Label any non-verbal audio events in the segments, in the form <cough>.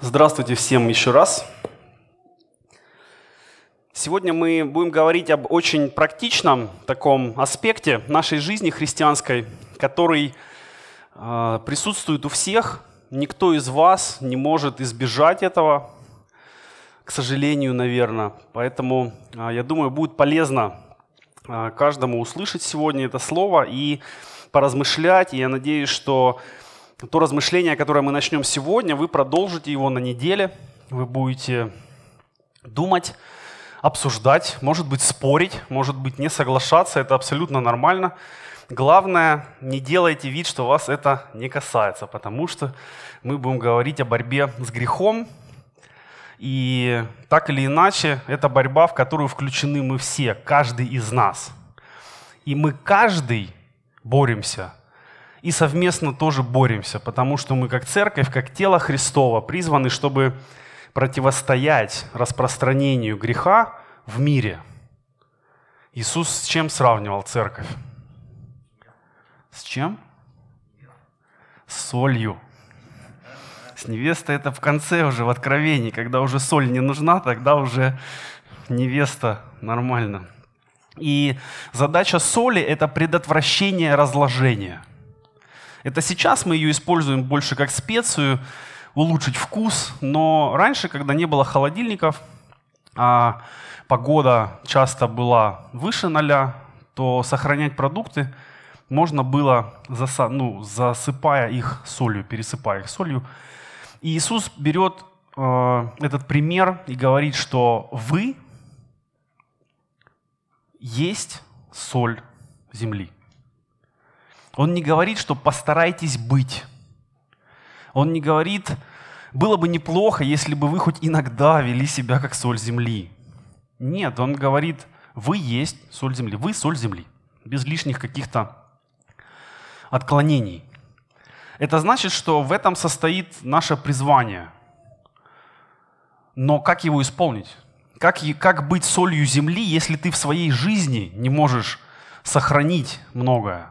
Здравствуйте всем еще раз. Сегодня мы будем говорить об очень практичном таком аспекте нашей жизни христианской, который э, присутствует у всех. Никто из вас не может избежать этого, к сожалению, наверное. Поэтому э, я думаю, будет полезно э, каждому услышать сегодня это слово и поразмышлять. И я надеюсь, что то размышление, которое мы начнем сегодня, вы продолжите его на неделе, вы будете думать, обсуждать, может быть спорить, может быть не соглашаться, это абсолютно нормально. Главное, не делайте вид, что вас это не касается, потому что мы будем говорить о борьбе с грехом. И так или иначе, это борьба, в которую включены мы все, каждый из нас. И мы каждый боремся и совместно тоже боремся, потому что мы как церковь, как тело Христова призваны, чтобы противостоять распространению греха в мире. Иисус с чем сравнивал церковь? С чем? С солью. С невестой это в конце уже, в откровении, когда уже соль не нужна, тогда уже невеста нормально. И задача соли – это предотвращение разложения – это сейчас мы ее используем больше как специю, улучшить вкус, но раньше, когда не было холодильников, а погода часто была выше ноля, то сохранять продукты можно было, заса, ну, засыпая их солью, пересыпая их солью. И Иисус берет э, этот пример и говорит, что вы есть соль земли. Он не говорит, что постарайтесь быть. Он не говорит, было бы неплохо, если бы вы хоть иногда вели себя как соль земли. Нет, он говорит, вы есть соль земли, вы соль земли, без лишних каких-то отклонений. Это значит, что в этом состоит наше призвание. Но как его исполнить? Как, как быть солью земли, если ты в своей жизни не можешь сохранить многое?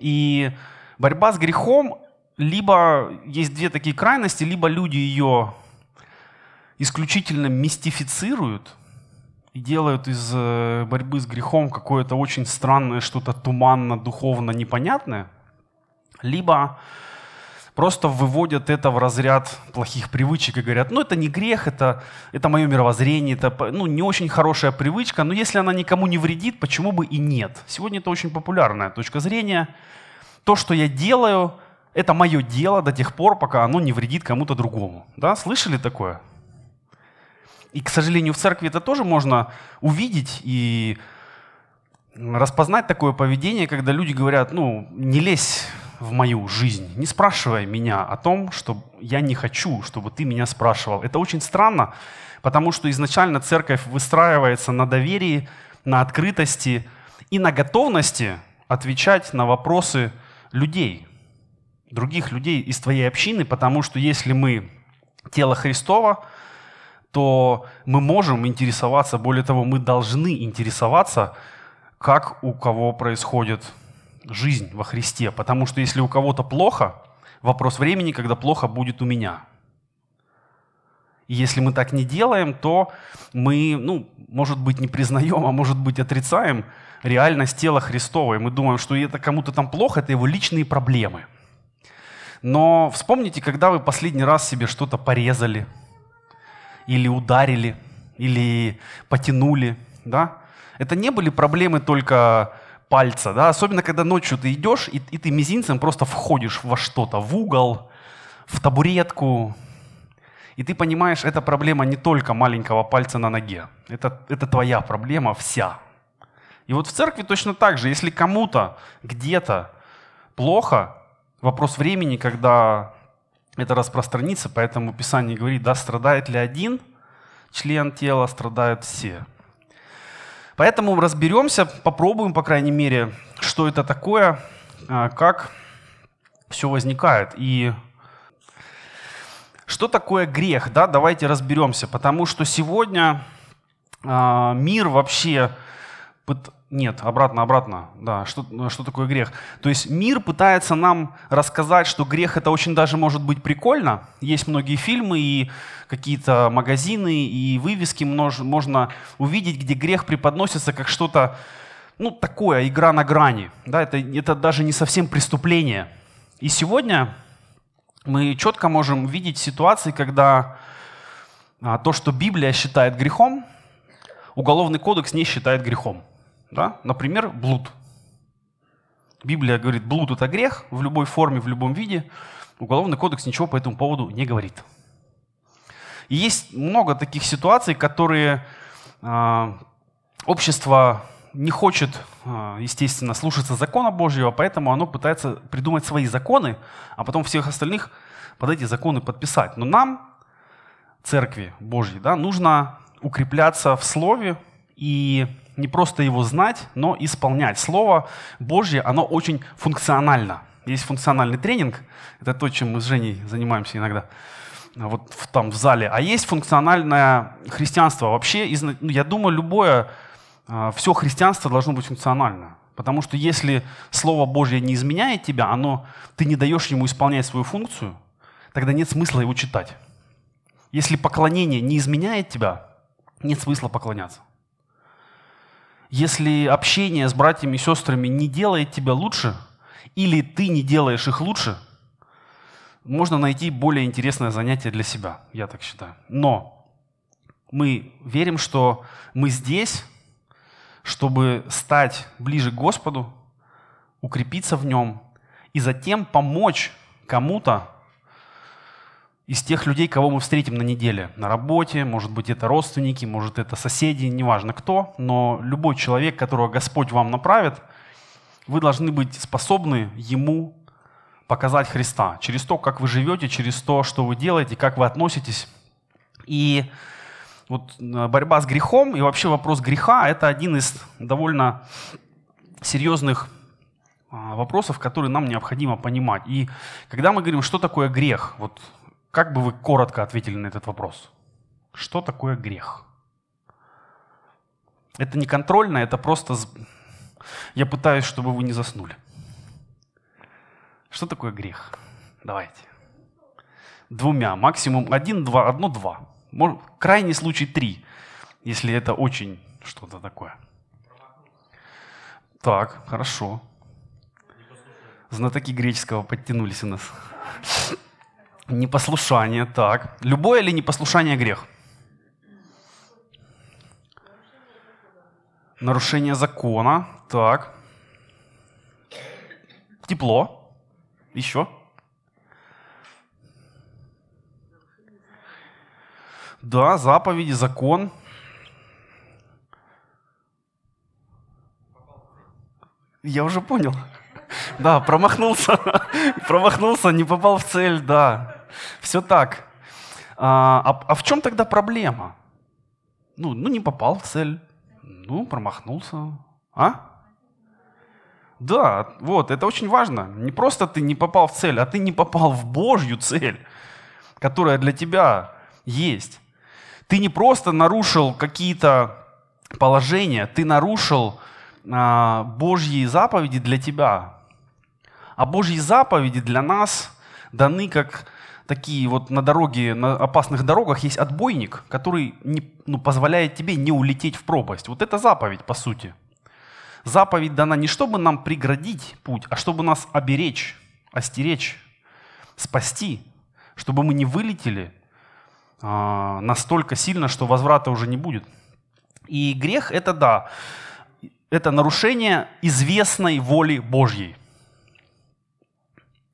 И борьба с грехом, либо есть две такие крайности, либо люди ее исключительно мистифицируют и делают из э, борьбы с грехом какое-то очень странное, что-то туманно, духовно непонятное, либо просто выводят это в разряд плохих привычек и говорят, ну это не грех, это, это мое мировоззрение, это ну, не очень хорошая привычка, но если она никому не вредит, почему бы и нет? Сегодня это очень популярная точка зрения – то, что я делаю, это мое дело до тех пор, пока оно не вредит кому-то другому. Да? Слышали такое? И, к сожалению, в церкви это тоже можно увидеть и распознать такое поведение, когда люди говорят, ну, не лезь в мою жизнь, не спрашивай меня о том, что я не хочу, чтобы ты меня спрашивал. Это очень странно, потому что изначально церковь выстраивается на доверии, на открытости и на готовности отвечать на вопросы людей, других людей из твоей общины, потому что если мы тело Христова, то мы можем интересоваться, более того, мы должны интересоваться, как у кого происходит жизнь во Христе. Потому что если у кого-то плохо, вопрос времени, когда плохо будет у меня. И если мы так не делаем, то мы, ну, может быть, не признаем, а может быть, отрицаем реальность тела Христова. И мы думаем, что это кому-то там плохо, это его личные проблемы. Но вспомните, когда вы последний раз себе что-то порезали, или ударили, или потянули, да? Это не были проблемы только пальца, да? Особенно, когда ночью ты идешь, и, и ты мизинцем просто входишь во что-то, в угол, в табуретку, и ты понимаешь, это проблема не только маленького пальца на ноге. Это, это твоя проблема вся. И вот в церкви точно так же, если кому-то где-то плохо, вопрос времени, когда это распространится, поэтому Писание говорит, да, страдает ли один член тела, страдают все. Поэтому разберемся, попробуем, по крайней мере, что это такое, а, как все возникает. И что такое грех, да, давайте разберемся, потому что сегодня э, мир вообще Нет, обратно, обратно. Да, что, что такое грех? То есть мир пытается нам рассказать, что грех это очень даже может быть прикольно. Есть многие фильмы и какие-то магазины и вывески можно увидеть, где грех преподносится как что-то, ну, такое, игра на грани. Да, это, это даже не совсем преступление. И сегодня мы четко можем видеть ситуации, когда а, то, что Библия считает грехом, Уголовный кодекс не считает грехом. Да? Например, блуд. Библия говорит, блуд это грех в любой форме, в любом виде. Уголовный кодекс ничего по этому поводу не говорит. И есть много таких ситуаций, которые э, общество не хочет, э, естественно, слушаться закона Божьего, поэтому оно пытается придумать свои законы, а потом всех остальных под эти законы подписать. Но нам, церкви Божьей, да, нужно укрепляться в Слове и не просто его знать, но исполнять. Слово Божье, оно очень функционально. Есть функциональный тренинг, это то, чем мы с Женей занимаемся иногда, вот в, там в зале. А есть функциональное христианство. Вообще, ну, я думаю, любое, а, все христианство должно быть функционально. Потому что если Слово Божье не изменяет тебя, оно, ты не даешь ему исполнять свою функцию, тогда нет смысла его читать. Если поклонение не изменяет тебя, нет смысла поклоняться. Если общение с братьями и сестрами не делает тебя лучше, или ты не делаешь их лучше, можно найти более интересное занятие для себя, я так считаю. Но мы верим, что мы здесь, чтобы стать ближе к Господу, укрепиться в Нем и затем помочь кому-то из тех людей, кого мы встретим на неделе, на работе, может быть, это родственники, может, это соседи, неважно кто, но любой человек, которого Господь вам направит, вы должны быть способны ему показать Христа через то, как вы живете, через то, что вы делаете, как вы относитесь. И вот э, борьба с грехом и вообще вопрос греха – это один из довольно серьезных а, вопросов, которые нам необходимо понимать. И когда мы говорим, что такое грех, вот как бы вы коротко ответили на этот вопрос? Что такое грех? Это не контрольно, это просто... Я пытаюсь, чтобы вы не заснули. Что такое грех? Давайте. Двумя, максимум один, два, одно, два. Может, крайний случай три, если это очень что-то такое. Так, хорошо. Знатоки греческого подтянулись у нас. Непослушание, так. Любое ли непослушание грех? Нарушение закона, так. Тепло. Еще. Да, заповеди, закон. Я уже понял. Да, промахнулся. <laughs> Промахнулся, не попал в цель, да. Все так. А, а, а в чем тогда проблема? Ну, ну, не попал в цель. Ну, промахнулся. А? Да, вот, это очень важно. Не просто ты не попал в цель, а ты не попал в Божью цель, которая для тебя есть. Ты не просто нарушил какие-то положения, ты нарушил а, Божьи заповеди для тебя. А Божьи заповеди для нас даны как такие вот на дороге, на опасных дорогах есть отбойник, который не, ну, позволяет тебе не улететь в пропасть. Вот это заповедь, по сути. Заповедь дана не чтобы нам преградить путь, а чтобы нас оберечь, остеречь, спасти, чтобы мы не вылетели э, настолько сильно, что возврата уже не будет. И грех это да, это нарушение известной воли Божьей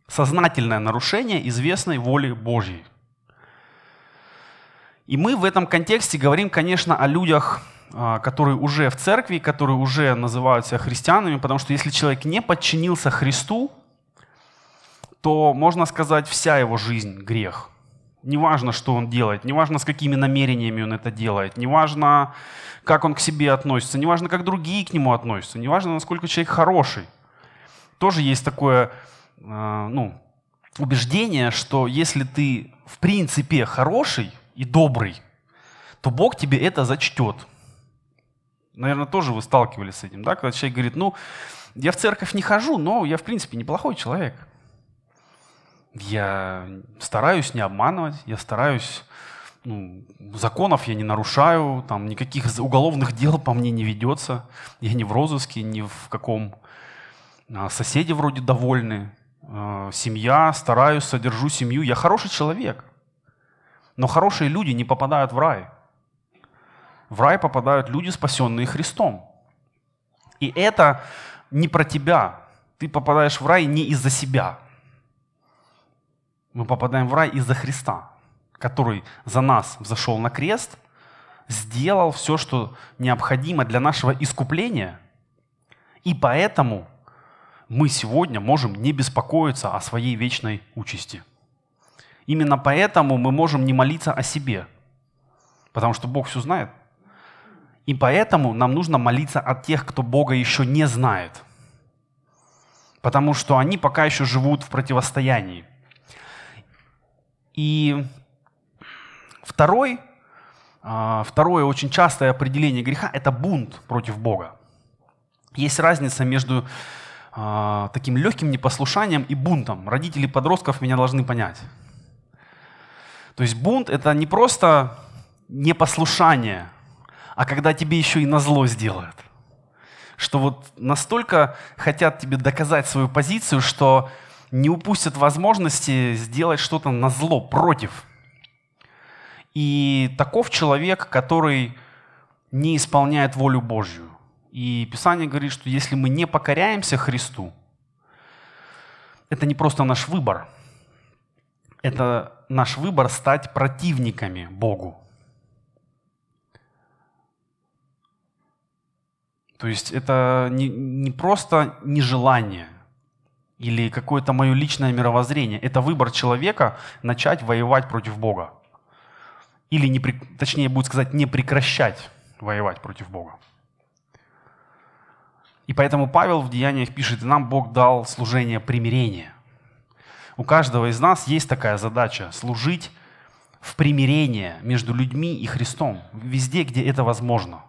сознательное нарушение известной воли Божьей. И мы в этом контексте говорим, конечно, о людях, а, которые уже в церкви, которые уже называют себя христианами, потому что если человек не подчинился Христу, то, можно сказать, вся его жизнь – грех. Неважно, что он делает, неважно, с какими намерениями он это делает, неважно, как он к себе относится, неважно, как другие к нему относятся, неважно, насколько человек хороший. Тоже есть такое ну, убеждение, что если ты в принципе хороший и добрый, то Бог тебе это зачтет. Наверное, тоже вы сталкивались с этим, да? Когда человек говорит, ну, я в церковь не хожу, но я, в принципе, неплохой человек. Я стараюсь не обманывать, я стараюсь, ну, законов я не нарушаю, там никаких уголовных дел по мне не ведется, я не в розыске, ни в каком а, соседи вроде довольны, а, семья, стараюсь, содержу семью, я хороший человек. Но хорошие люди не попадают в рай. В рай попадают люди, спасенные Христом. И это не про тебя. Ты попадаешь в рай не из-за себя. Мы попадаем в рай из-за Христа, который за нас взошел на крест, сделал все, что необходимо для нашего искупления. И поэтому мы сегодня можем не беспокоиться о своей вечной участи. Именно поэтому мы можем не молиться о себе, потому что Бог все знает. И поэтому нам нужно молиться о тех, кто Бога еще не знает, потому что они пока еще живут в противостоянии. И второй, а, второе очень частое определение греха – это бунт против Бога. Есть разница между а, таким легким непослушанием и бунтом. Родители подростков меня должны понять. То есть бунт – это не просто непослушание, а когда тебе еще и назло сделают. Что вот настолько хотят тебе доказать свою позицию, что не упустят возможности сделать что-то на зло, против. И таков человек, который не исполняет волю Божью. И Писание говорит, что если мы не покоряемся Христу, это не просто наш выбор, это наш выбор стать противниками Богу. То есть это не, не просто нежелание или какое-то мое личное мировоззрение. Это выбор человека начать воевать против Бога. Или, не, точнее, будет сказать, не прекращать воевать против Бога. И поэтому Павел в Деяниях пишет, нам Бог дал служение примирения. У каждого из нас есть такая задача – служить в примирение между людьми и Христом, везде, где это возможно.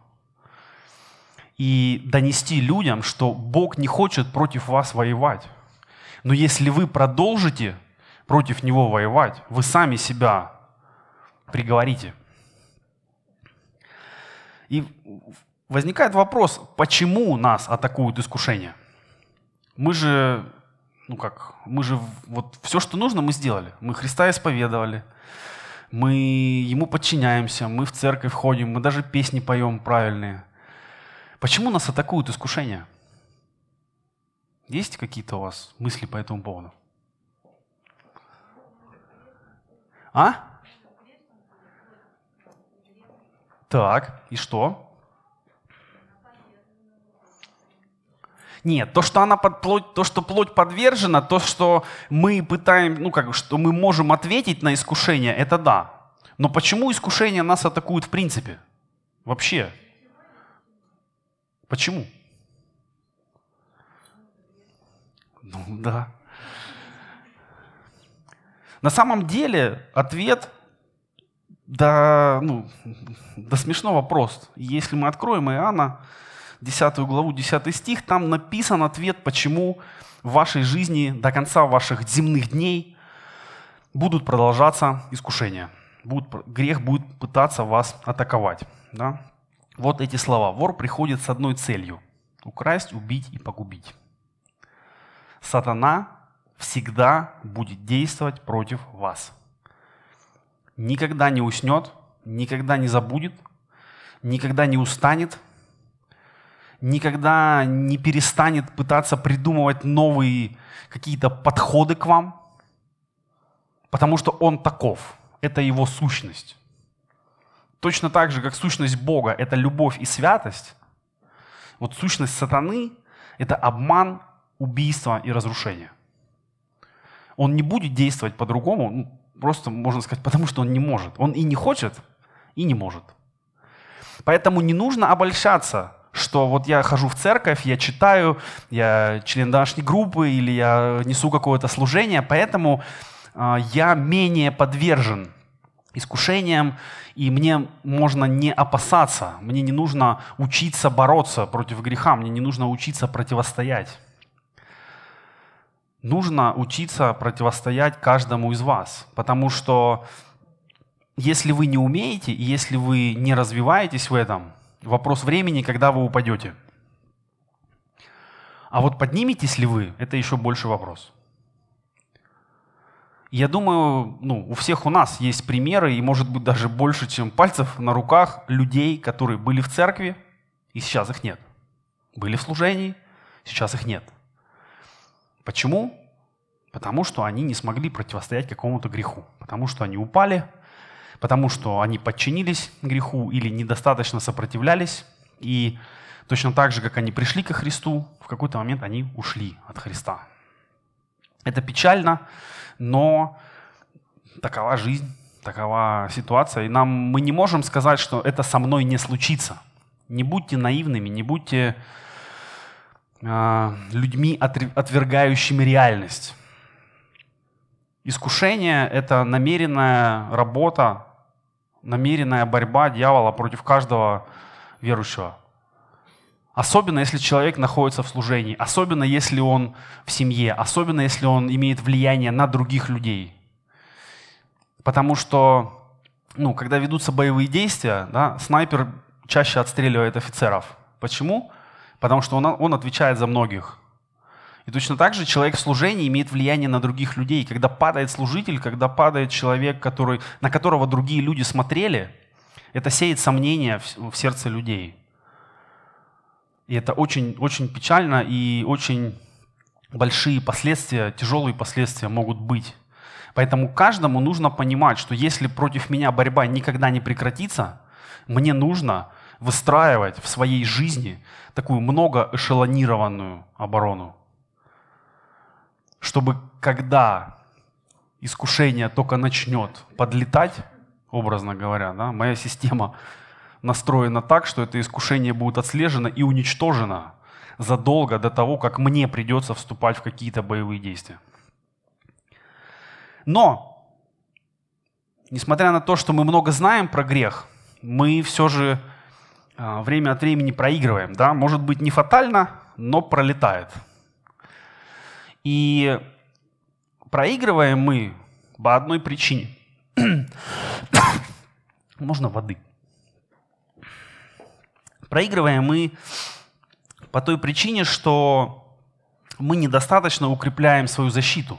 И донести людям, что Бог не хочет против вас воевать. Но если вы продолжите против Него воевать, вы сами себя приговорите. И возникает вопрос, почему нас атакуют искушения? Мы же ну как, мы же вот все, что нужно, мы сделали. Мы Христа исповедовали, мы Ему подчиняемся, мы в церковь ходим, мы даже песни поем правильные. Почему нас атакуют искушения? Есть какие-то у вас мысли по этому поводу? А? Так, и что? Нет, то, что она под плоть, то, что плоть подвержена, то, что мы пытаем, ну как, что мы можем ответить на искушение, это да. Но почему искушения нас атакуют в принципе? Вообще. Почему? Ну да. На самом деле ответ да, ну, да смешно вопрос. Если мы откроем Иоанна, 10 главу, 10 стих, там написан ответ, почему в вашей жизни до конца ваших земных дней будут продолжаться искушения. Будут, грех будет пытаться вас атаковать. Да? Вот эти слова. Вор приходит с одной целью – украсть, убить и погубить. Сатана всегда будет действовать против вас. Никогда не уснет, никогда не забудет, никогда не устанет, никогда не перестанет пытаться придумывать новые какие-то подходы к вам, потому что он таков. Это его сущность. Точно так же, как сущность Бога – это любовь и святость, вот сущность сатаны – это обман, убийство и разрушение. Он не будет действовать по-другому, ну, просто, можно сказать, потому что он не может. Он и не хочет, и не может. Поэтому не нужно обольщаться что вот я хожу в церковь, я читаю, я член домашней группы или я несу какое-то служение, поэтому э, я менее подвержен искушениям, и мне можно не опасаться, мне не нужно учиться бороться против греха, мне не нужно учиться противостоять. Нужно учиться противостоять каждому из вас, потому что если вы не умеете, и если вы не развиваетесь в этом, вопрос времени, когда вы упадете. А вот подниметесь ли вы, это еще больше вопрос. Я думаю, ну, у всех у нас есть примеры, и может быть даже больше, чем пальцев на руках людей, которые были в церкви, и сейчас их нет. Были в служении, сейчас их нет. Почему? Потому что они не смогли противостоять какому-то греху. Потому что они упали, потому что они подчинились греху или недостаточно сопротивлялись. И точно так же, как они пришли ко Христу, в какой-то момент они ушли от Христа. Это печально, но такова жизнь, такова ситуация. И нам, мы не можем сказать, что это со мной не случится. Не будьте наивными, не будьте э, людьми, отвергающими реальность. Искушение – это намеренная работа, намеренная борьба дьявола против каждого верующего. Особенно, если человек находится в служении, особенно, если он в семье, особенно, если он имеет влияние на других людей. Потому что, ну, когда ведутся боевые действия, да, снайпер чаще отстреливает офицеров. Почему? Потому что он, он отвечает за многих. И точно так же человек в служении имеет влияние на других людей. Когда падает служитель, когда падает человек, который, на которого другие люди смотрели, это сеет сомнения в, в сердце людей. И это очень, очень печально и очень большие последствия, тяжелые последствия могут быть. Поэтому каждому нужно понимать, что если против меня борьба никогда не прекратится, мне нужно выстраивать в своей жизни такую многоэшелонированную оборону. Чтобы когда искушение только начнет подлетать, образно говоря, да, моя система настроено так, что это искушение будет отслежено и уничтожено задолго до того, как мне придется вступать в какие-то боевые действия. Но, несмотря на то, что мы много знаем про грех, мы все же а, время от времени проигрываем. Да? Может быть, не фатально, но пролетает. И проигрываем мы по одной причине. <coughs> Можно воды. Проигрываем мы по той причине, что мы недостаточно укрепляем свою защиту.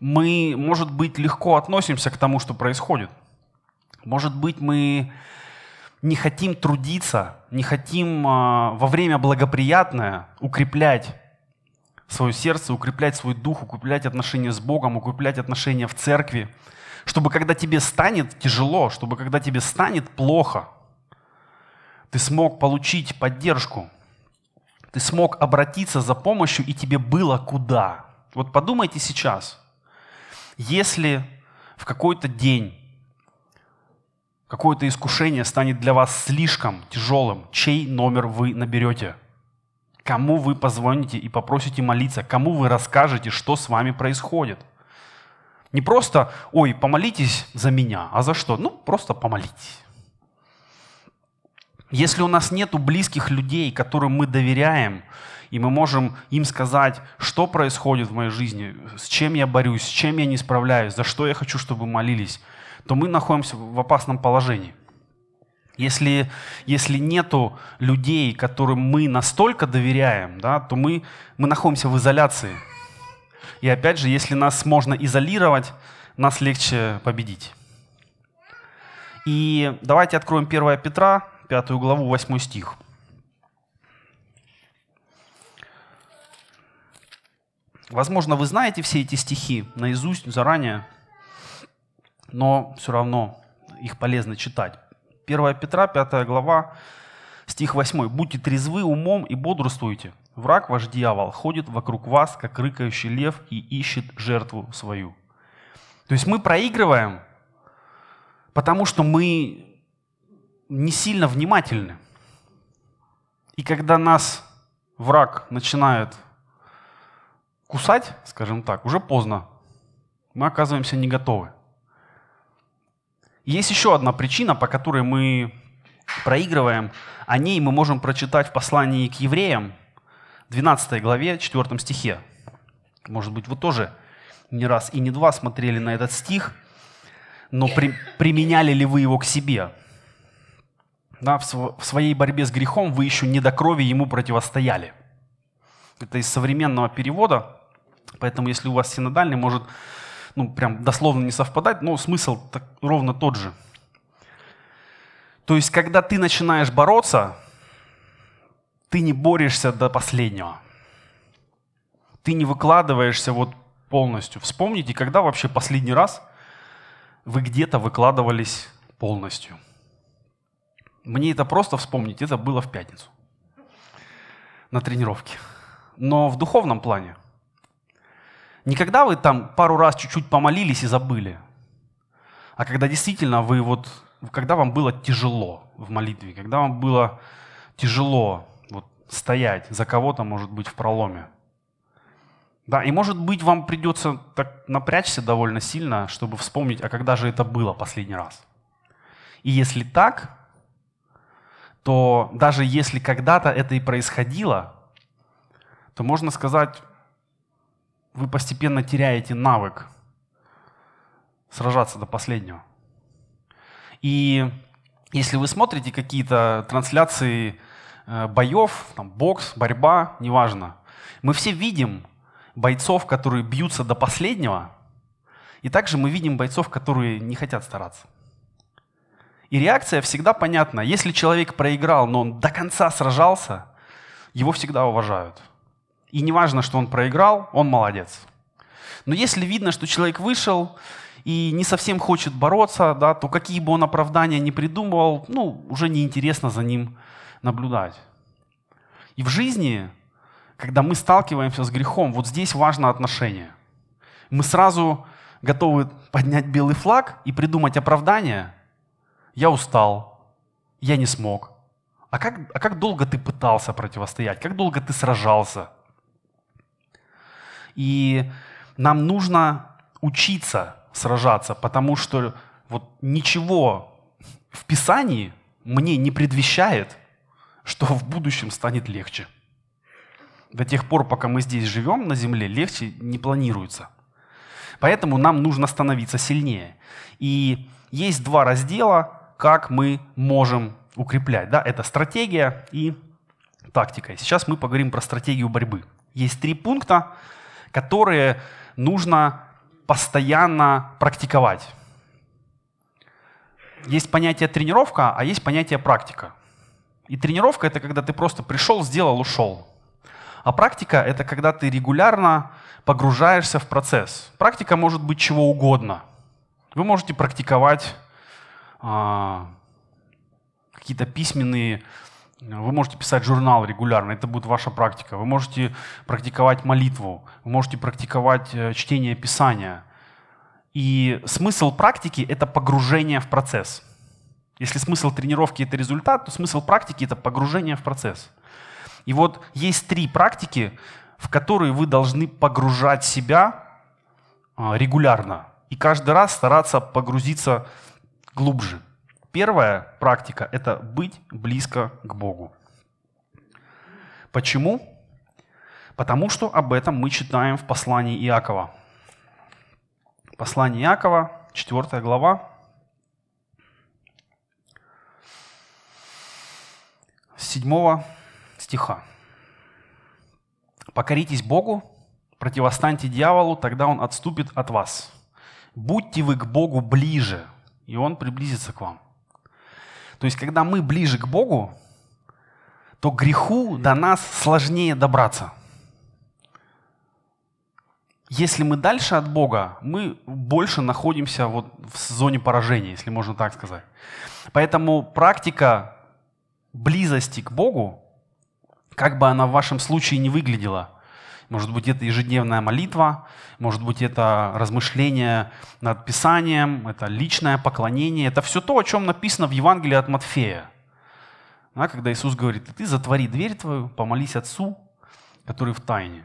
Мы, может быть, легко относимся к тому, что происходит. Может быть, мы не хотим трудиться, не хотим а, во время благоприятное укреплять свое сердце, укреплять свой дух, укреплять отношения с Богом, укреплять отношения в церкви, чтобы когда тебе станет тяжело, чтобы когда тебе станет плохо, ты смог получить поддержку, ты смог обратиться за помощью, и тебе было куда. Вот подумайте сейчас, если в какой-то день какое-то искушение станет для вас слишком тяжелым, чей номер вы наберете? Кому вы позвоните и попросите молиться? Кому вы расскажете, что с вами происходит? Не просто, ой, помолитесь за меня, а за что? Ну, просто помолитесь. Если у нас нет близких людей, которым мы доверяем, и мы можем им сказать, что происходит в моей жизни, с чем я борюсь, с чем я не справляюсь, за что я хочу, чтобы молились, то мы находимся в опасном положении. Если, если нету людей, которым мы настолько доверяем, да, то мы, мы находимся в изоляции. И опять же, если нас можно изолировать, нас легче победить. И давайте откроем 1 Петра, пятую главу, восьмой стих. Возможно, вы знаете все эти стихи наизусть, заранее, но все равно их полезно читать. 1 Петра, 5 глава, стих 8. «Будьте трезвы умом и бодрствуйте. Враг ваш дьявол ходит вокруг вас, как рыкающий лев, и ищет жертву свою». То есть мы проигрываем, потому что мы не сильно внимательны. И когда нас враг начинает кусать, скажем так, уже поздно. Мы оказываемся не готовы. Есть еще одна причина, по которой мы проигрываем. О ней мы можем прочитать в послании к евреям, 12 главе, 4 стихе. Может быть, вы тоже не раз и не два смотрели на этот стих, но при, применяли ли вы его к себе? Да, в, св- в своей борьбе с грехом вы еще не до крови ему противостояли. Это из современного перевода, поэтому если у вас синодальный, может ну, прям дословно не совпадать, но смысл так, ровно тот же. То есть, когда ты начинаешь бороться, ты не борешься до последнего. Ты не выкладываешься вот полностью. Вспомните, когда вообще последний раз вы где-то выкладывались полностью. Мне это просто вспомнить, это было в пятницу на тренировке. Но в духовном плане. Никогда вы там пару раз чуть-чуть помолились и забыли, а когда действительно вы вот, когда вам было тяжело в молитве, когда вам было тяжело вот, стоять за кого-то, может быть, в проломе. Да, и может быть вам придется так напрячься довольно сильно, чтобы вспомнить, а когда же это было последний раз. И если так, то даже если когда-то это и происходило, то можно сказать, вы постепенно теряете навык сражаться до последнего. И если вы смотрите какие-то трансляции э, боев, там, бокс, борьба, неважно, мы все видим бойцов, которые бьются до последнего, и также мы видим бойцов, которые не хотят стараться. И реакция всегда понятна. Если человек проиграл, но он до конца сражался, его всегда уважают. И не важно, что он проиграл, он молодец. Но если видно, что человек вышел и не совсем хочет бороться, да, то какие бы он оправдания не придумывал, ну, уже неинтересно за ним наблюдать. И в жизни, когда мы сталкиваемся с грехом, вот здесь важно отношение. Мы сразу готовы поднять белый флаг и придумать оправдание – я устал, я не смог. А как, а как долго ты пытался противостоять? Как долго ты сражался? И нам нужно учиться сражаться, потому что вот ничего в Писании мне не предвещает, что в будущем станет легче. До тех пор, пока мы здесь живем на земле, легче не планируется. Поэтому нам нужно становиться сильнее. И есть два раздела, как мы можем укреплять. Да? Это стратегия и тактика. Сейчас мы поговорим про стратегию борьбы. Есть три пункта, которые нужно постоянно практиковать. Есть понятие тренировка, а есть понятие практика. И тренировка это когда ты просто пришел, сделал, ушел. А практика это когда ты регулярно погружаешься в процесс. Практика может быть чего угодно. Вы можете практиковать а, какие-то письменные, вы можете писать журнал регулярно, это будет ваша практика. Вы можете практиковать молитву, вы можете практиковать э, чтение Писания. И смысл практики – это погружение в процесс. Если смысл тренировки – это результат, то смысл практики – это погружение в процесс. И вот есть три практики, в которые вы должны погружать себя а, регулярно. И каждый раз стараться погрузиться глубже. Первая практика – это быть близко к Богу. Почему? Потому что об этом мы читаем в послании Иакова. Послание Иакова, 4 глава, 7 стиха. «Покоритесь Богу, противостаньте дьяволу, тогда он отступит от вас. Будьте вы к Богу ближе, и Он приблизится к вам. То есть, когда мы ближе к Богу, то греху до нас сложнее добраться. Если мы дальше от Бога, мы больше находимся вот в зоне поражения, если можно так сказать. Поэтому практика близости к Богу, как бы она в вашем случае не выглядела, может быть, это ежедневная молитва, может быть, это размышление над Писанием, это личное поклонение. Это все то, о чем написано в Евангелии от Матфея. Да, когда Иисус говорит, ты затвори дверь твою, помолись Отцу, который в тайне.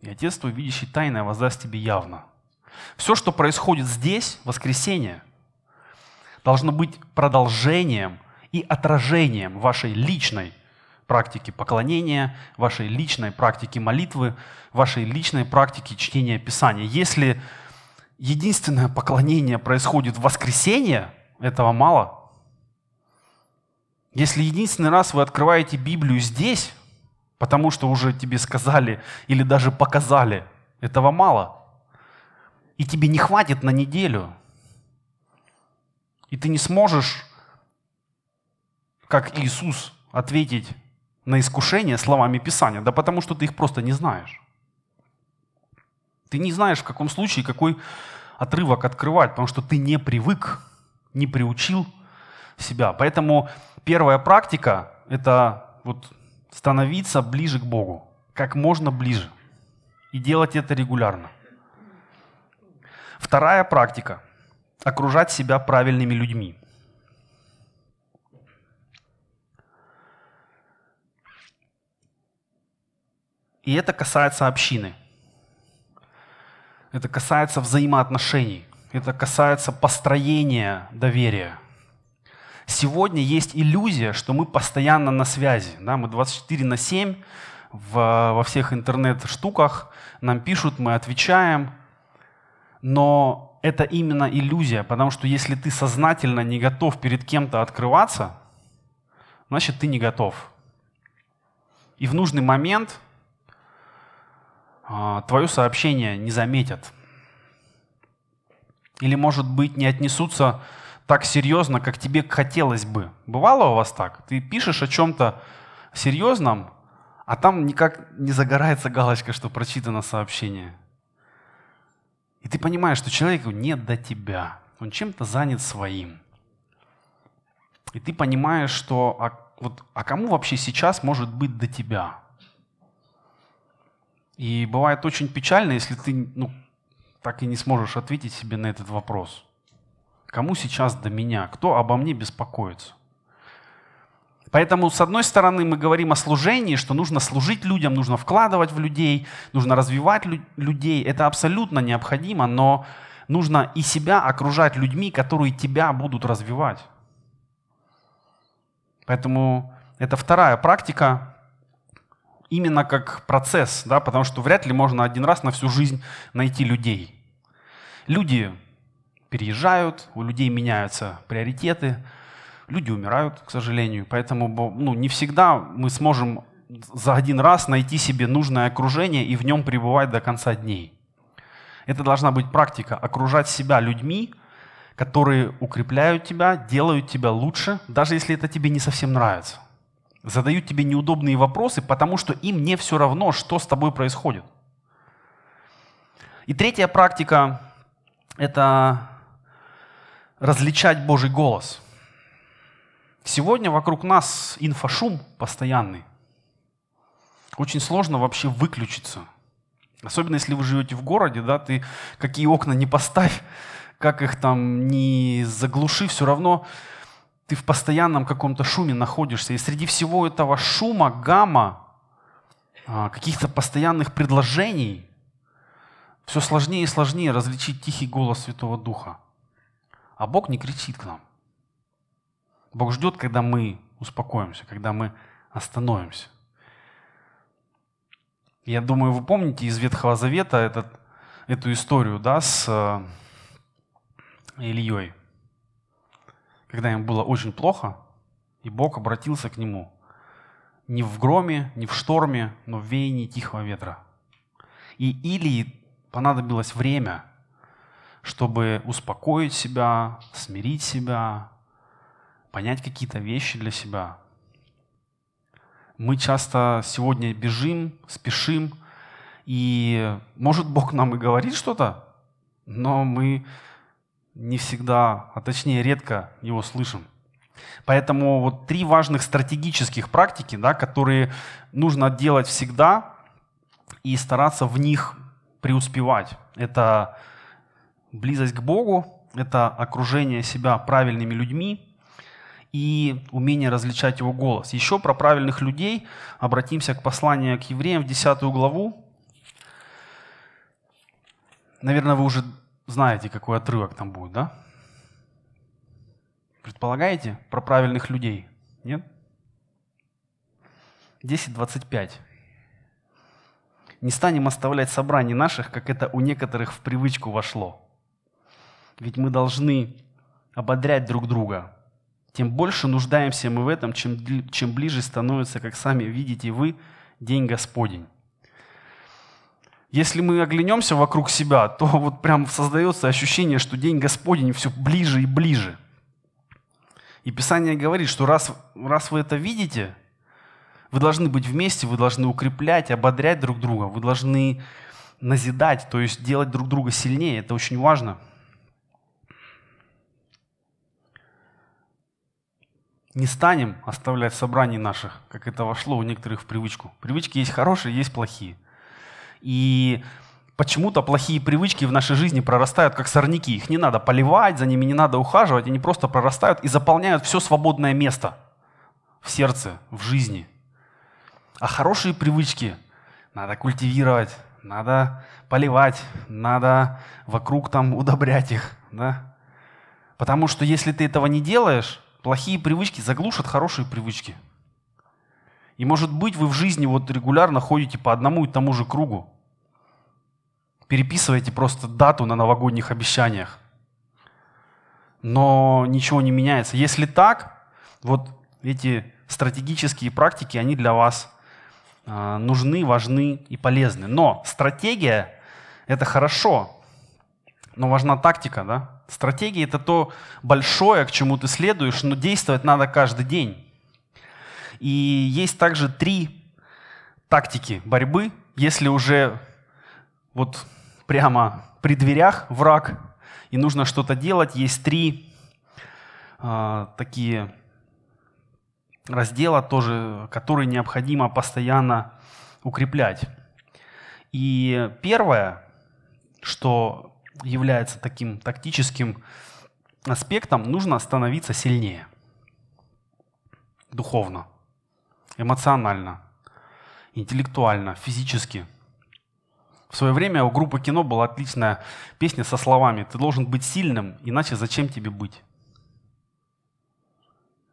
И Отец твой, видящий тайное, воздаст тебе явно. Все, что происходит здесь, воскресенье, должно быть продолжением и отражением вашей личной практики поклонения, вашей личной практики молитвы, вашей личной практики чтения Писания. Если единственное поклонение происходит в воскресенье, этого мало. Если единственный раз вы открываете Библию здесь, потому что уже тебе сказали или даже показали, этого мало. И тебе не хватит на неделю. И ты не сможешь, как Иисус, ответить на искушение словами Писания, да потому что ты их просто не знаешь. Ты не знаешь, в каком случае какой отрывок открывать, потому что ты не привык, не приучил себя. Поэтому первая практика – это вот становиться ближе к Богу, как можно ближе. И делать это регулярно. Вторая практика – окружать себя правильными людьми. И это касается общины. Это касается взаимоотношений. Это касается построения доверия. Сегодня есть иллюзия, что мы постоянно на связи. Да? Мы 24 на 7 в, во всех интернет-штуках. Нам пишут, мы отвечаем. Но это именно иллюзия, потому что если ты сознательно не готов перед кем-то открываться, значит ты не готов. И в нужный момент твое сообщение не заметят. Или, может быть, не отнесутся так серьезно, как тебе хотелось бы. Бывало у вас так? Ты пишешь о чем-то серьезном, а там никак не загорается галочка, что прочитано сообщение. И ты понимаешь, что человеку нет до тебя. Он чем-то занят своим. И ты понимаешь, что а, вот, а кому вообще сейчас может быть до тебя? И бывает очень печально, если ты ну, так и не сможешь ответить себе на этот вопрос. Кому сейчас до меня? Кто обо мне беспокоится? Поэтому, с одной стороны, мы говорим о служении, что нужно служить людям, нужно вкладывать в людей, нужно развивать людей. Это абсолютно необходимо, но нужно и себя окружать людьми, которые тебя будут развивать. Поэтому это вторая практика, именно как процесс, да, потому что вряд ли можно один раз на всю жизнь найти людей. Люди переезжают, у людей меняются приоритеты, люди умирают, к сожалению, поэтому ну, не всегда мы сможем за один раз найти себе нужное окружение и в нем пребывать до конца дней. Это должна быть практика окружать себя людьми, которые укрепляют тебя, делают тебя лучше, даже если это тебе не совсем нравится задают тебе неудобные вопросы, потому что им не все равно, что с тобой происходит. И третья практика – это различать Божий голос. Сегодня вокруг нас инфошум постоянный. Очень сложно вообще выключиться. Особенно если вы живете в городе, да, ты какие окна не поставь, как их там не заглуши, все равно ты в постоянном каком-то шуме находишься. И среди всего этого шума, гамма, а, каких-то постоянных предложений, все сложнее и сложнее различить тихий голос Святого Духа. А Бог не кричит к нам. Бог ждет, когда мы успокоимся, когда мы остановимся. Я думаю, вы помните из Ветхого Завета этот, эту историю да, с э, Ильей когда им было очень плохо, и Бог обратился к нему не в громе, не в шторме, но в веянии тихого ветра. И Илии понадобилось время, чтобы успокоить себя, смирить себя, понять какие-то вещи для себя. Мы часто сегодня бежим, спешим, и может Бог нам и говорит что-то, но мы не всегда, а точнее редко его слышим. Поэтому вот три важных стратегических практики, да, которые нужно делать всегда и стараться в них преуспевать. Это близость к Богу, это окружение себя правильными людьми и умение различать его голос. Еще про правильных людей обратимся к посланию к евреям в 10 главу. Наверное, вы уже знаете, какой отрывок там будет, да? Предполагаете про правильных людей? Нет? 10.25. Не станем оставлять собраний наших, как это у некоторых в привычку вошло. Ведь мы должны ободрять друг друга. Тем больше нуждаемся мы в этом, чем, чем ближе становится, как сами видите вы, день Господень. Если мы оглянемся вокруг себя, то <laughs> вот прям создается ощущение, что день Господень все ближе и ближе. И Писание говорит, что раз, раз вы это видите, вы должны быть вместе, вы должны укреплять, ободрять друг друга, вы должны назидать, то есть делать друг друга сильнее. Это очень важно. Не станем оставлять собраний наших, как это вошло у некоторых в привычку. Привычки есть хорошие, есть плохие. И почему-то плохие привычки в нашей жизни прорастают как сорняки. Их не надо поливать, за ними не надо ухаживать, они просто прорастают и заполняют все свободное место в сердце, в жизни – а хорошие привычки надо культивировать, надо поливать, надо вокруг там удобрять их. Да? Потому что если ты этого не делаешь, плохие привычки заглушат хорошие привычки. И может быть вы в жизни вот регулярно ходите по одному и тому же кругу. Переписываете просто дату на новогодних обещаниях. Но ничего не меняется. Если так, вот эти стратегические практики, они для вас а, нужны, важны и полезны. Но стратегия – это хорошо, но важна тактика. Да? Стратегия – это то большое, к чему ты следуешь, но действовать надо каждый день. И есть также три тактики борьбы, если уже вот прямо при дверях враг, и нужно что-то делать, есть три э, такие раздела тоже, который необходимо постоянно укреплять. И первое, что является таким тактическим аспектом, нужно становиться сильнее. Духовно, эмоционально, интеллектуально, физически. В свое время у группы кино была отличная песня со словами «Ты должен быть сильным, иначе зачем тебе быть?»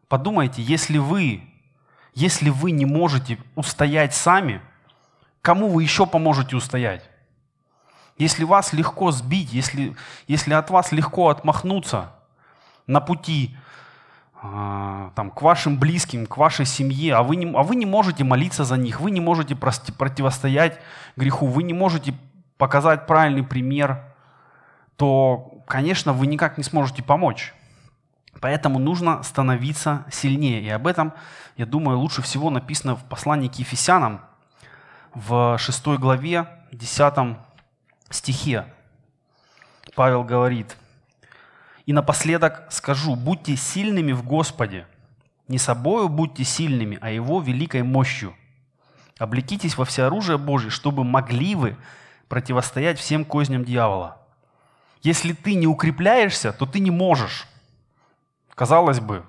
Подумайте, если вы, если вы не можете устоять сами, кому вы еще поможете устоять? Если вас легко сбить, если, если от вас легко отмахнуться на пути там, к вашим близким, к вашей семье, а вы, не, а вы не можете молиться за них, вы не можете противостоять греху, вы не можете показать правильный пример, то, конечно, вы никак не сможете помочь. Поэтому нужно становиться сильнее. И об этом, я думаю, лучше всего написано в послании к Ефесянам в 6 главе, 10 стихе. Павел говорит, «И напоследок скажу, будьте сильными в Господе, не собою будьте сильными, а Его великой мощью. Облекитесь во всеоружие Божие, чтобы могли вы противостоять всем козням дьявола. Если ты не укрепляешься, то ты не можешь. Казалось бы,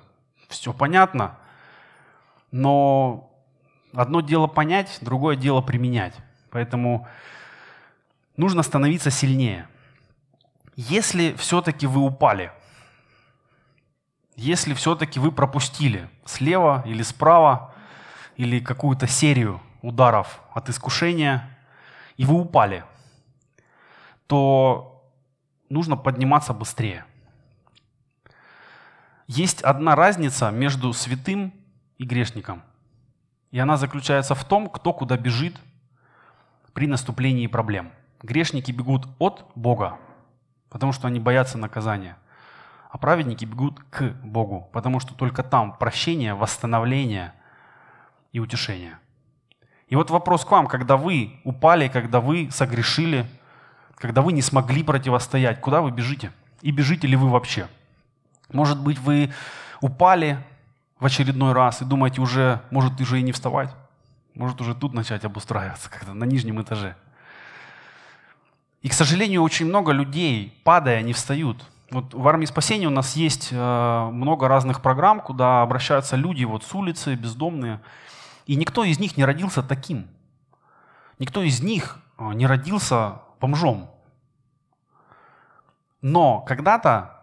все понятно, но одно дело понять, другое дело применять. Поэтому нужно становиться сильнее. Если все-таки вы упали, если все-таки вы пропустили слева или справа, или какую-то серию ударов от искушения, и вы упали, то нужно подниматься быстрее – есть одна разница между святым и грешником. И она заключается в том, кто куда бежит при наступлении проблем. Грешники бегут от Бога, потому что они боятся наказания. А праведники бегут к Богу, потому что только там прощение, восстановление и утешение. И вот вопрос к вам, когда вы упали, когда вы согрешили, когда вы не смогли противостоять, куда вы бежите? И бежите ли вы вообще? Может быть, вы упали в очередной раз и думаете уже, может уже и не вставать. Может уже тут начать обустраиваться, как-то на нижнем этаже. И, к сожалению, очень много людей, падая, не встают. Вот в армии спасения у нас есть э, много разных программ, куда обращаются люди вот с улицы, бездомные. И никто из них не родился таким. Никто из них э, не родился бомжом. Но когда-то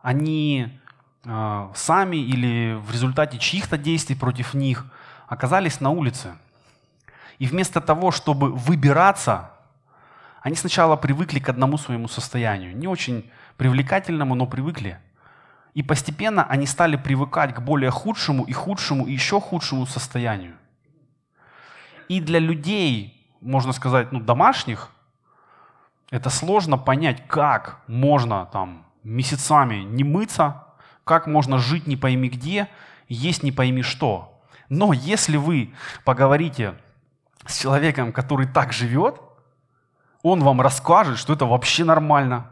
они э, сами или в результате чьих-то действий против них оказались на улице. И вместо того, чтобы выбираться, они сначала привыкли к одному своему состоянию. Не очень привлекательному, но привыкли. И постепенно они стали привыкать к более худшему и худшему и еще худшему состоянию. И для людей, можно сказать, ну, домашних, это сложно понять, как можно там месяцами не мыться, как можно жить не пойми где, есть не пойми что. Но если вы поговорите с человеком, который так живет, он вам расскажет, что это вообще нормально.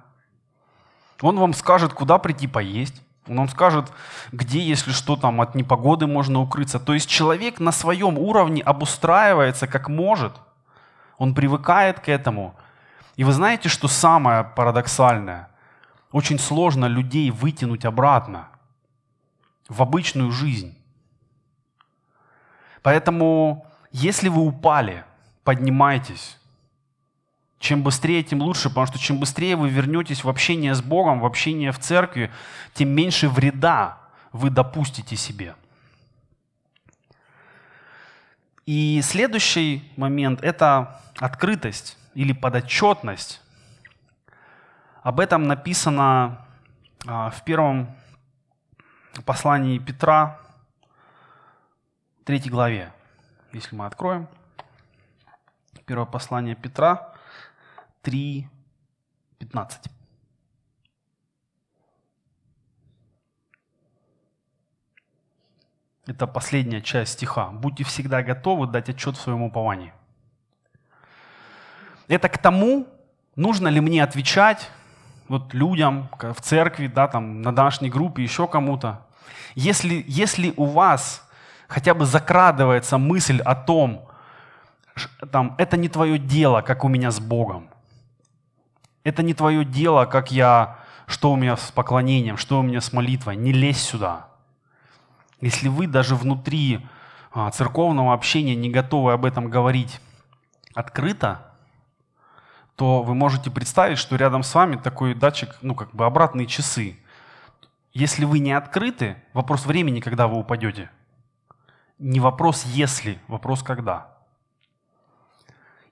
Он вам скажет, куда прийти поесть. Он вам скажет, где, если что, там от непогоды можно укрыться. То есть человек на своем уровне обустраивается как может. Он привыкает к этому. И вы знаете, что самое парадоксальное? Очень сложно людей вытянуть обратно в обычную жизнь. Поэтому, если вы упали, поднимайтесь. Чем быстрее, тем лучше, потому что чем быстрее вы вернетесь в общение с Богом, в общение в церкви, тем меньше вреда вы допустите себе. И следующий момент – это открытость или подотчетность. Об этом написано а, в первом послании Петра, третьей главе. Если мы откроем. Первое послание Петра, 3, 15. Это последняя часть стиха. Будьте всегда готовы дать отчет в своем уповании. Это к тому, нужно ли мне отвечать вот людям в церкви, да, там, на домашней группе, еще кому-то. Если, если у вас хотя бы закрадывается мысль о том, там, это не твое дело, как у меня с Богом. Это не твое дело, как я, что у меня с поклонением, что у меня с молитвой. Не лезь сюда. Если вы даже внутри а, церковного общения не готовы об этом говорить открыто, то вы можете представить, что рядом с вами такой датчик, ну как бы обратные часы. Если вы не открыты, вопрос времени, когда вы упадете. Не вопрос если, вопрос когда.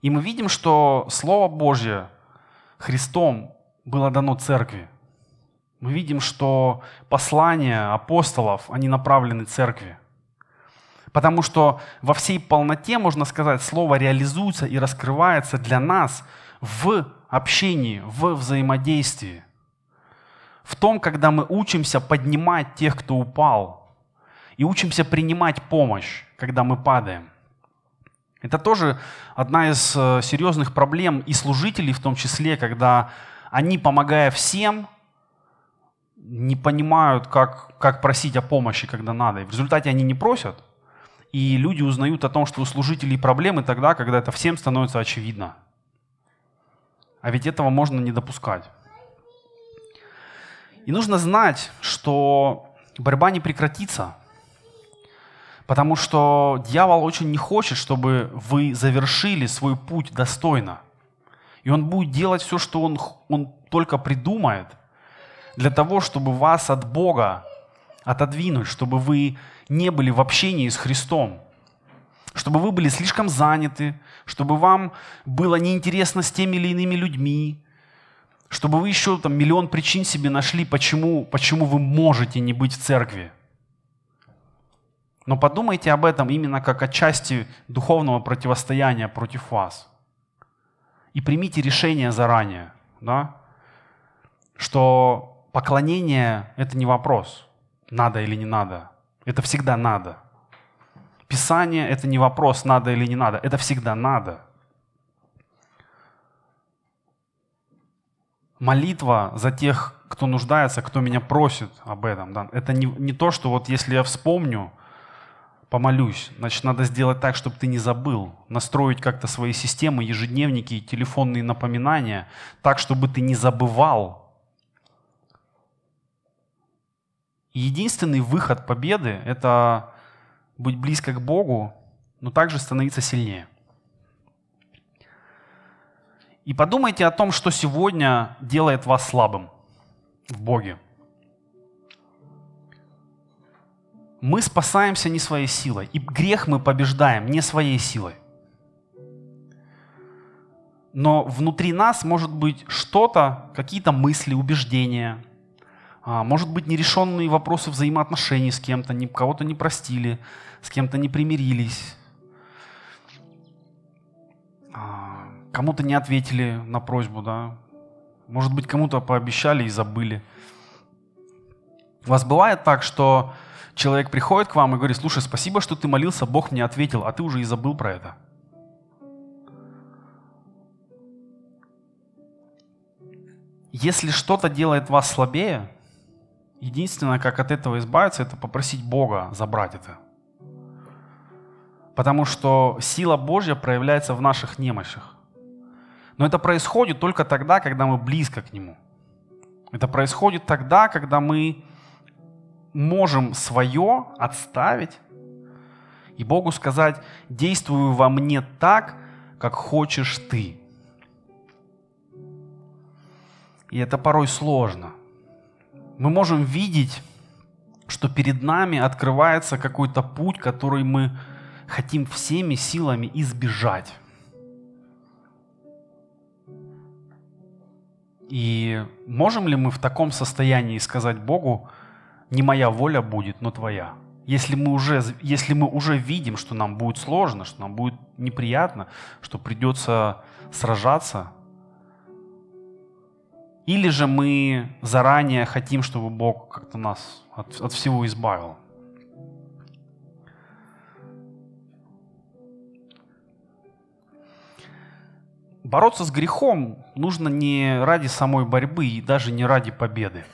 И мы видим, что Слово Божье Христом было дано церкви. Мы видим, что послания апостолов, они направлены церкви. Потому что во всей полноте, можно сказать, Слово реализуется и раскрывается для нас в общении, в взаимодействии. В том, когда мы учимся поднимать тех, кто упал, и учимся принимать помощь, когда мы падаем. Это тоже одна из э, серьезных проблем и служителей в том числе, когда они, помогая всем, не понимают, как, как просить о помощи, когда надо. И в результате они не просят, и люди узнают о том, что у служителей проблемы тогда, когда это всем становится очевидно. А ведь этого можно не допускать. И нужно знать, что борьба не прекратится – Потому что дьявол очень не хочет, чтобы вы завершили свой путь достойно. И он будет делать все, что он, он только придумает, для того, чтобы вас от Бога отодвинуть, чтобы вы не были в общении с Христом, чтобы вы были слишком заняты, чтобы вам было неинтересно с теми или иными людьми, чтобы вы еще там миллион причин себе нашли, почему, почему вы можете не быть в церкви. Но подумайте об этом именно как о части духовного противостояния против вас. И примите решение заранее, да? что поклонение – это не вопрос, надо или не надо. Это всегда надо. Писание – это не вопрос, надо или не надо. Это всегда надо. Молитва за тех, кто нуждается, кто меня просит об этом. Да? Это не, не то, что вот если я вспомню – помолюсь. Значит, надо сделать так, чтобы ты не забыл. Настроить как-то свои системы, ежедневники, телефонные напоминания, так, чтобы ты не забывал. Единственный выход победы – это быть близко к Богу, но также становиться сильнее. И подумайте о том, что сегодня делает вас слабым в Боге. Мы спасаемся не своей силой, и грех мы побеждаем не своей силой. Но внутри нас может быть что-то, какие-то мысли, убеждения, а, может быть нерешенные вопросы взаимоотношений с кем-то, кого-то не простили, с кем-то не примирились, а, кому-то не ответили на просьбу, да, может быть кому-то пообещали и забыли. У вас бывает так, что человек приходит к вам и говорит, слушай, спасибо, что ты молился, Бог мне ответил, а ты уже и забыл про это. Если что-то делает вас слабее, единственное, как от этого избавиться, это попросить Бога забрать это. Потому что сила Божья проявляется в наших немощах. Но это происходит только тогда, когда мы близко к Нему. Это происходит тогда, когда мы можем свое отставить и Богу сказать, действую во мне так, как хочешь ты. И это порой сложно. Мы можем видеть, что перед нами открывается какой-то путь, который мы хотим всеми силами избежать. И можем ли мы в таком состоянии сказать Богу, не моя воля будет, но твоя? Если мы, уже, если мы уже видим, что нам будет сложно, что нам будет неприятно, что придется сражаться, или же мы заранее хотим, чтобы Бог как-то нас от, от всего избавил. Бороться с грехом нужно не ради самой борьбы и даже не ради победы.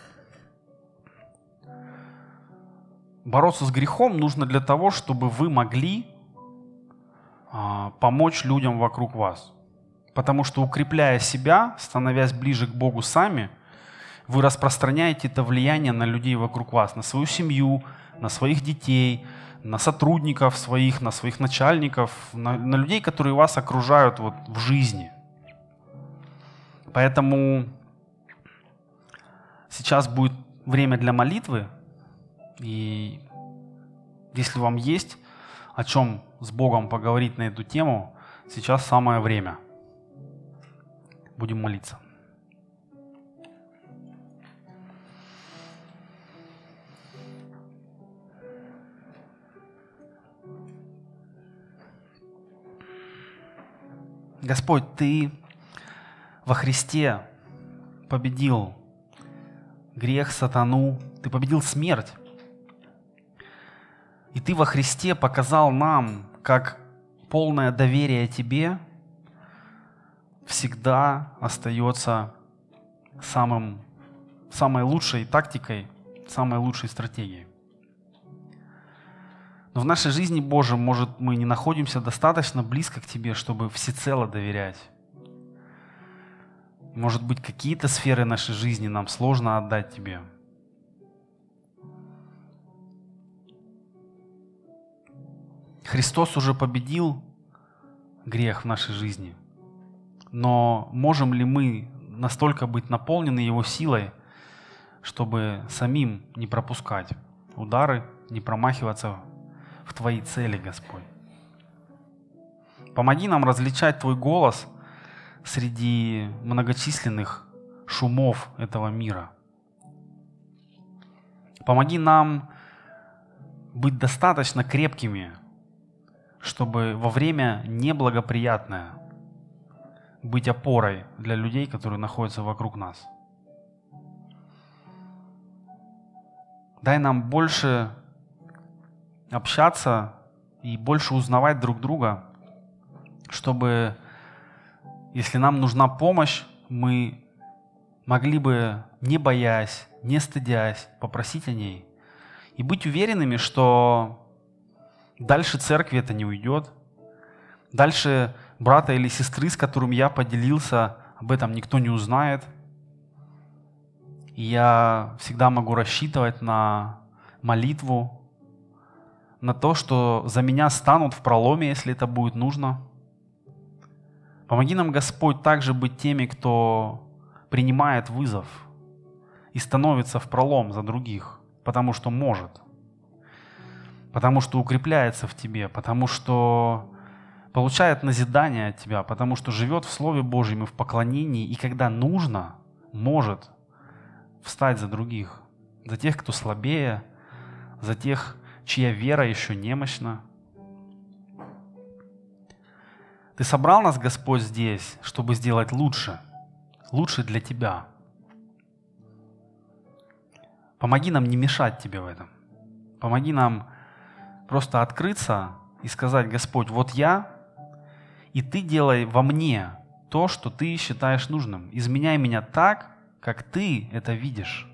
Бороться с грехом нужно для того, чтобы вы могли а, помочь людям вокруг вас. Потому что укрепляя себя, становясь ближе к Богу сами, вы распространяете это влияние на людей вокруг вас, на свою семью, на своих детей, на сотрудников своих, на своих начальников, на, на людей, которые вас окружают вот в жизни. Поэтому сейчас будет время для молитвы, и если вам есть о чем с Богом поговорить на эту тему, сейчас самое время – Будем молиться. Господь, Ты во Христе победил грех, сатану, Ты победил смерть. И Ты во Христе показал нам, как полное доверие Тебе всегда остается самым, самой лучшей тактикой, самой лучшей стратегией. Но в нашей жизни, Боже, может, мы не находимся достаточно близко к Тебе, чтобы всецело доверять. Может быть, какие-то сферы нашей жизни нам сложно отдать Тебе. Христос уже победил грех в нашей жизни – но можем ли мы настолько быть наполнены Его силой, чтобы самим не пропускать удары, не промахиваться в Твои цели, Господь? Помоги нам различать Твой голос среди многочисленных шумов этого мира. Помоги нам быть достаточно крепкими, чтобы во время неблагоприятное быть опорой для людей, которые находятся вокруг нас. Дай нам больше общаться и больше узнавать друг друга, чтобы, если нам нужна помощь, мы могли бы, не боясь, не стыдясь, попросить о ней. И быть уверенными, что дальше церкви это не уйдет. Дальше брата или сестры, с которым я поделился, об этом никто не узнает. И я всегда могу рассчитывать на молитву, на то, что за меня станут в проломе, если это будет нужно. Помоги нам, Господь, также быть теми, кто принимает вызов и становится в пролом за других, потому что может. Потому что укрепляется в тебе, потому что получает назидание от тебя, потому что живет в Слове Божьем и в поклонении, и когда нужно, может встать за других, за тех, кто слабее, за тех, чья вера еще немощна. Ты собрал нас, Господь, здесь, чтобы сделать лучше, лучше для Тебя. Помоги нам не мешать Тебе в этом. Помоги нам просто открыться и сказать, Господь, вот я, и Ты делай во мне то, что Ты считаешь нужным. Изменяй меня так, как Ты это видишь.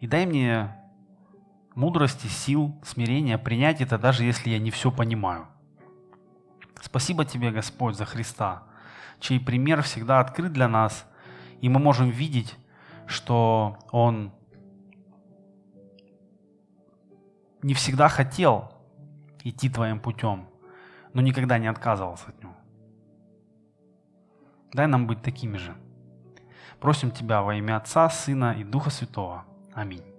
И дай мне мудрости, сил, смирения принять это, даже если я не все понимаю. Спасибо Тебе, Господь, за Христа, чей пример всегда открыт для нас, и мы можем видеть, что Он не всегда хотел идти Твоим путем, но никогда не отказывался от него. Дай нам быть такими же. Просим Тебя во имя Отца, Сына и Духа Святого. Аминь.